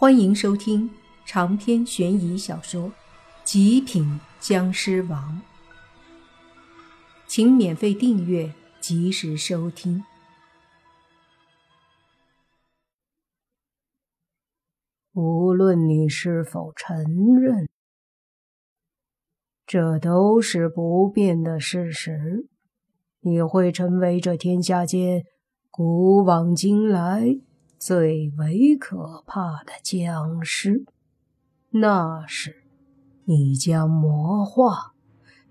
欢迎收听长篇悬疑小说《极品僵尸王》，请免费订阅，及时收听。无论你是否承认，这都是不变的事实。你会成为这天下间古往今来。最为可怕的僵尸，那是你将魔化，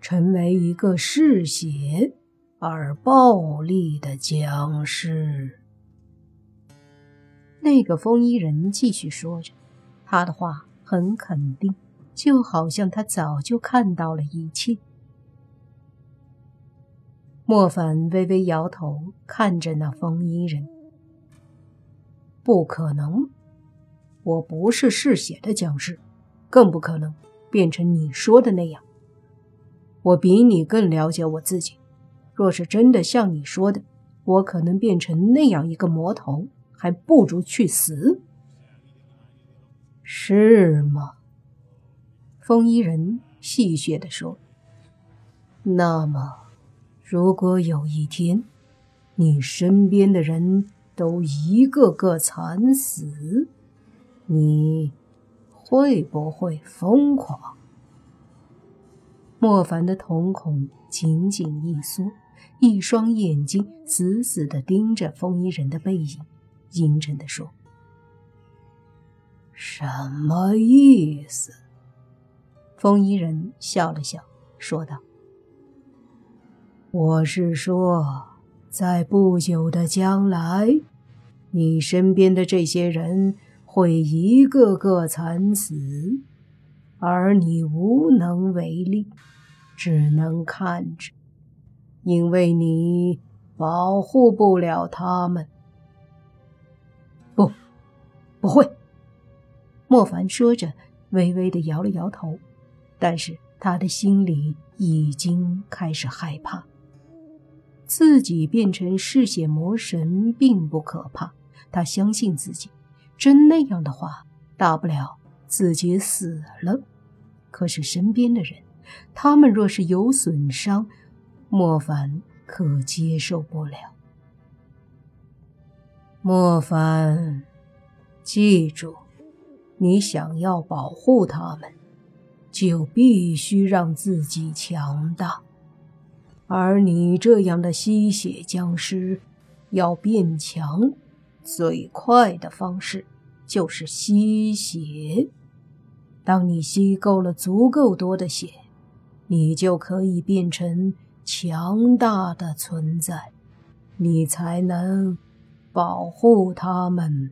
成为一个嗜血而暴力的僵尸。那个风衣人继续说着，他的话很肯定，就好像他早就看到了一切。莫凡微微摇头，看着那风衣人。不可能，我不是嗜血的僵尸，更不可能变成你说的那样。我比你更了解我自己。若是真的像你说的，我可能变成那样一个魔头，还不如去死。是吗？风衣人戏谑地说。那么，如果有一天，你身边的人……都一个个惨死，你会不会疯狂？莫凡的瞳孔紧紧一缩，一双眼睛死死的盯着风衣人的背影，阴沉的说：“什么意思？”风衣人笑了笑，说道：“我是说。”在不久的将来，你身边的这些人会一个个惨死，而你无能为力，只能看着，因为你保护不了他们。不，不会。莫凡说着，微微的摇了摇头，但是他的心里已经开始害怕。自己变成嗜血魔神并不可怕，他相信自己。真那样的话，大不了自己死了。可是身边的人，他们若是有损伤，莫凡可接受不了。莫凡，记住，你想要保护他们，就必须让自己强大。而你这样的吸血僵尸，要变强，最快的方式就是吸血。当你吸够了足够多的血，你就可以变成强大的存在，你才能保护他们。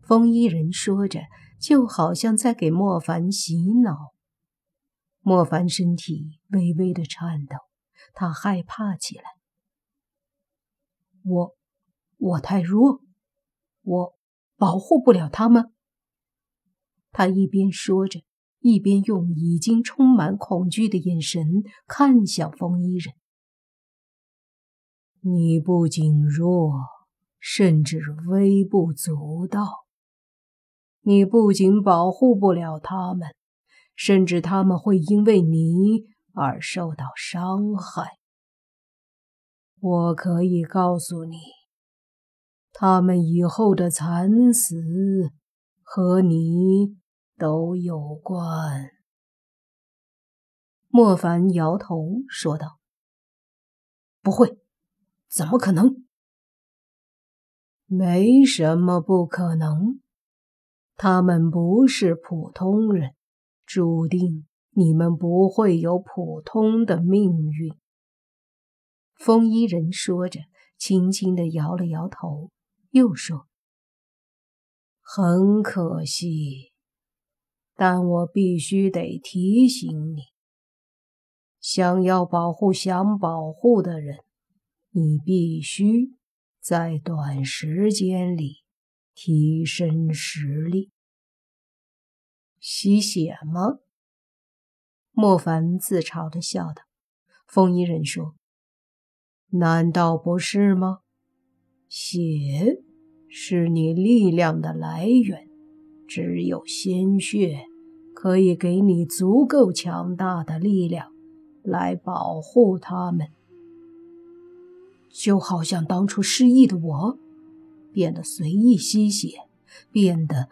风衣人说着，就好像在给莫凡洗脑。莫凡身体微微的颤抖，他害怕起来。我，我太弱，我保护不了他们。他一边说着，一边用已经充满恐惧的眼神看向风衣人。你不仅弱，甚至微不足道。你不仅保护不了他们。甚至他们会因为你而受到伤害。我可以告诉你，他们以后的惨死和你都有关。莫凡摇头说道：“不会，怎么可能？没什么不可能。他们不是普通人。”注定你们不会有普通的命运。”风衣人说着，轻轻的摇了摇头，又说：“很可惜，但我必须得提醒你，想要保护想保护的人，你必须在短时间里提升实力。”吸血吗？莫凡自嘲的笑道。风衣人说：“难道不是吗？血是你力量的来源，只有鲜血可以给你足够强大的力量来保护他们。就好像当初失忆的我，变得随意吸血，变得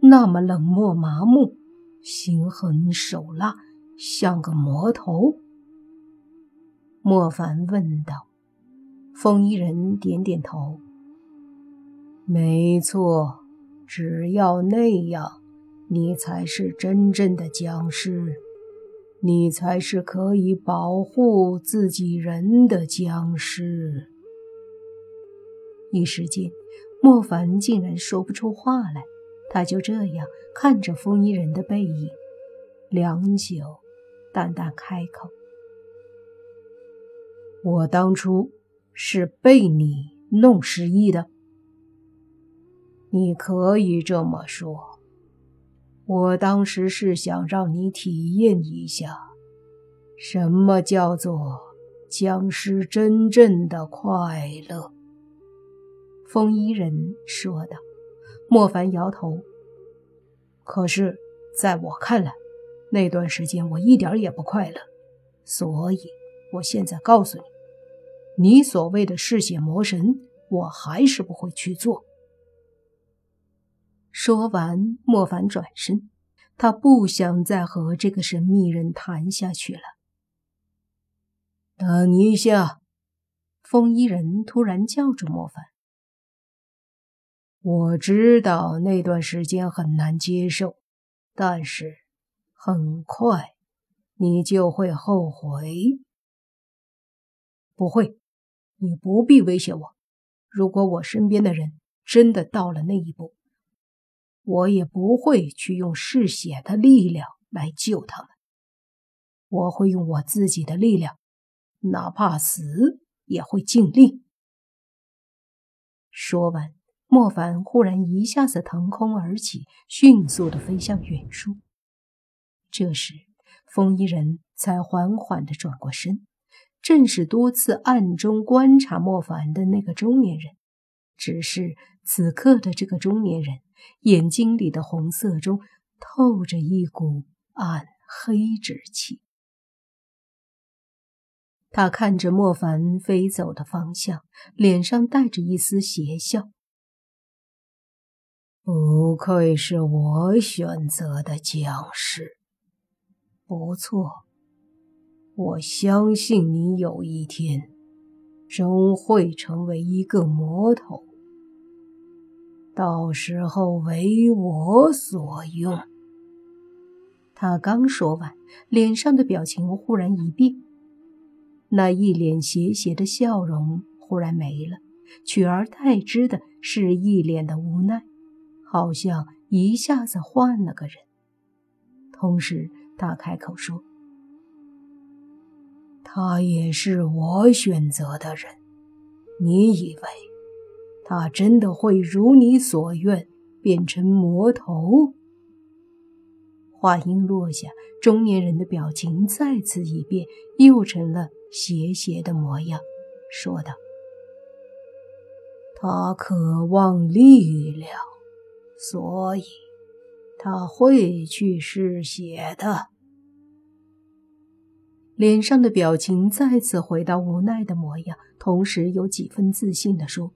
那么冷漠麻木，心狠手辣，像个魔头。莫凡问道。风衣人点点头。没错，只要那样，你才是真正的僵尸，你才是可以保护自己人的僵尸。一时间，莫凡竟然说不出话来，他就这样看着风衣人的背影，良久，淡淡开口：“我当初是被你弄失忆的。”你可以这么说，我当时是想让你体验一下，什么叫做僵尸真正的快乐。风衣人说道。莫凡摇头。可是，在我看来，那段时间我一点也不快乐，所以我现在告诉你，你所谓的嗜血魔神，我还是不会去做。说完，莫凡转身，他不想再和这个神秘人谈下去了。等一下，风衣人突然叫住莫凡：“我知道那段时间很难接受，但是很快你就会后悔。不会，你不必威胁我。如果我身边的人真的到了那一步，”我也不会去用嗜血的力量来救他们，我会用我自己的力量，哪怕死也会尽力。说完，莫凡忽然一下子腾空而起，迅速的飞向远处。这时，风衣人才缓缓的转过身，正是多次暗中观察莫凡的那个中年人。只是此刻的这个中年人。眼睛里的红色中透着一股暗黑之气。他看着莫凡飞走的方向，脸上带着一丝邪笑。不愧是我选择的僵尸，不错，我相信你有一天终会成为一个魔头。到时候为我所用。他刚说完，脸上的表情忽然一变，那一脸邪邪的笑容忽然没了，取而代之的是一脸的无奈，好像一下子换了个人。同时，他开口说：“他也是我选择的人，你以为？”他真的会如你所愿变成魔头？话音落下，中年人的表情再次一变，又成了邪邪的模样，说道：“他渴望力量，所以他会去嗜血的。”脸上的表情再次回到无奈的模样，同时有几分自信地说。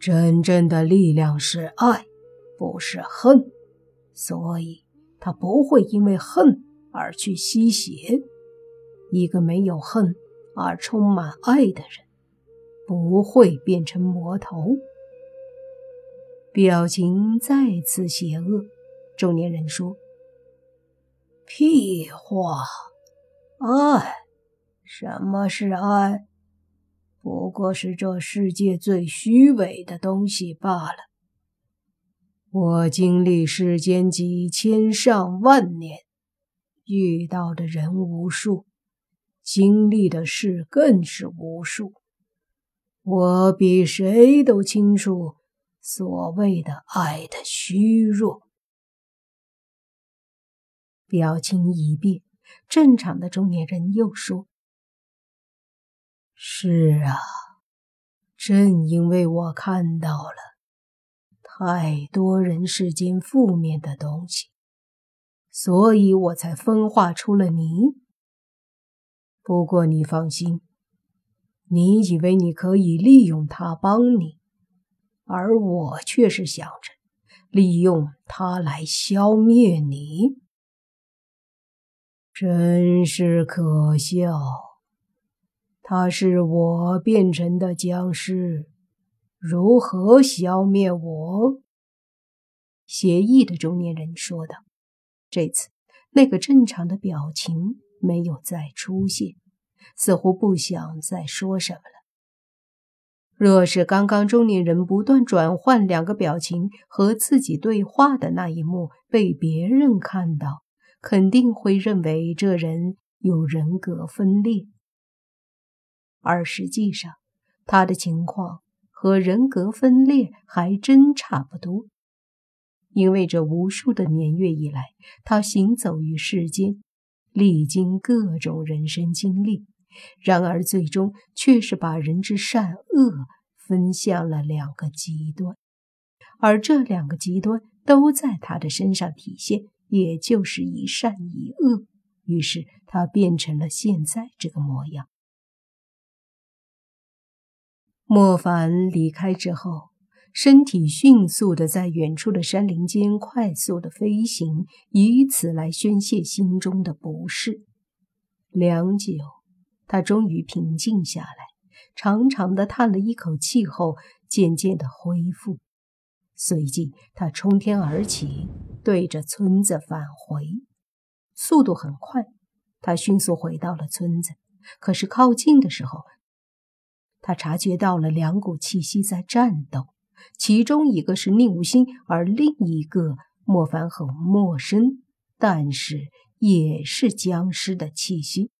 真正的力量是爱，不是恨，所以他不会因为恨而去吸血。一个没有恨而充满爱的人，不会变成魔头。表情再次邪恶，中年人说：“屁话，爱？什么是爱？”不过是这世界最虚伪的东西罢了。我经历世间几千上万年，遇到的人无数，经历的事更是无数。我比谁都清楚所谓的爱的虚弱。表情一变，正常的中年人又说。是啊，正因为我看到了太多人世间负面的东西，所以我才分化出了你。不过你放心，你以为你可以利用他帮你，而我却是想着利用他来消灭你，真是可笑。他是我变成的僵尸。如何消灭我？协议的中年人说道。这次，那个正常的表情没有再出现，似乎不想再说什么了。若是刚刚中年人不断转换两个表情和自己对话的那一幕被别人看到，肯定会认为这人有人格分裂。而实际上，他的情况。和人格分裂还真差不多，因为这无数的年月以来，他行走于世间，历经各种人生经历，然而最终却是把人之善恶分向了两个极端，而这两个极端都在他的身上体现，也就是一善一恶，于是他变成了现在这个模样。莫凡离开之后，身体迅速的在远处的山林间快速的飞行，以此来宣泄心中的不适。良久，他终于平静下来，长长的叹了一口气后，渐渐的恢复。随即，他冲天而起，对着村子返回，速度很快。他迅速回到了村子，可是靠近的时候。他察觉到了两股气息在战斗，其中一个是宁无心，而另一个莫凡很陌生，但是也是僵尸的气息。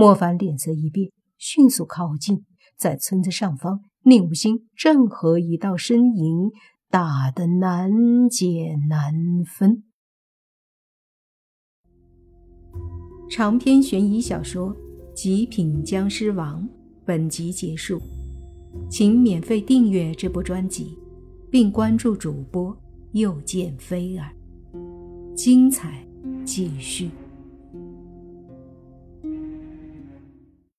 莫凡脸色一变，迅速靠近，在村子上方，宁无心正和一道身影打得难解难分。长篇悬疑小说《极品僵尸王》。本集结束，请免费订阅这部专辑，并关注主播又见菲儿，精彩继续。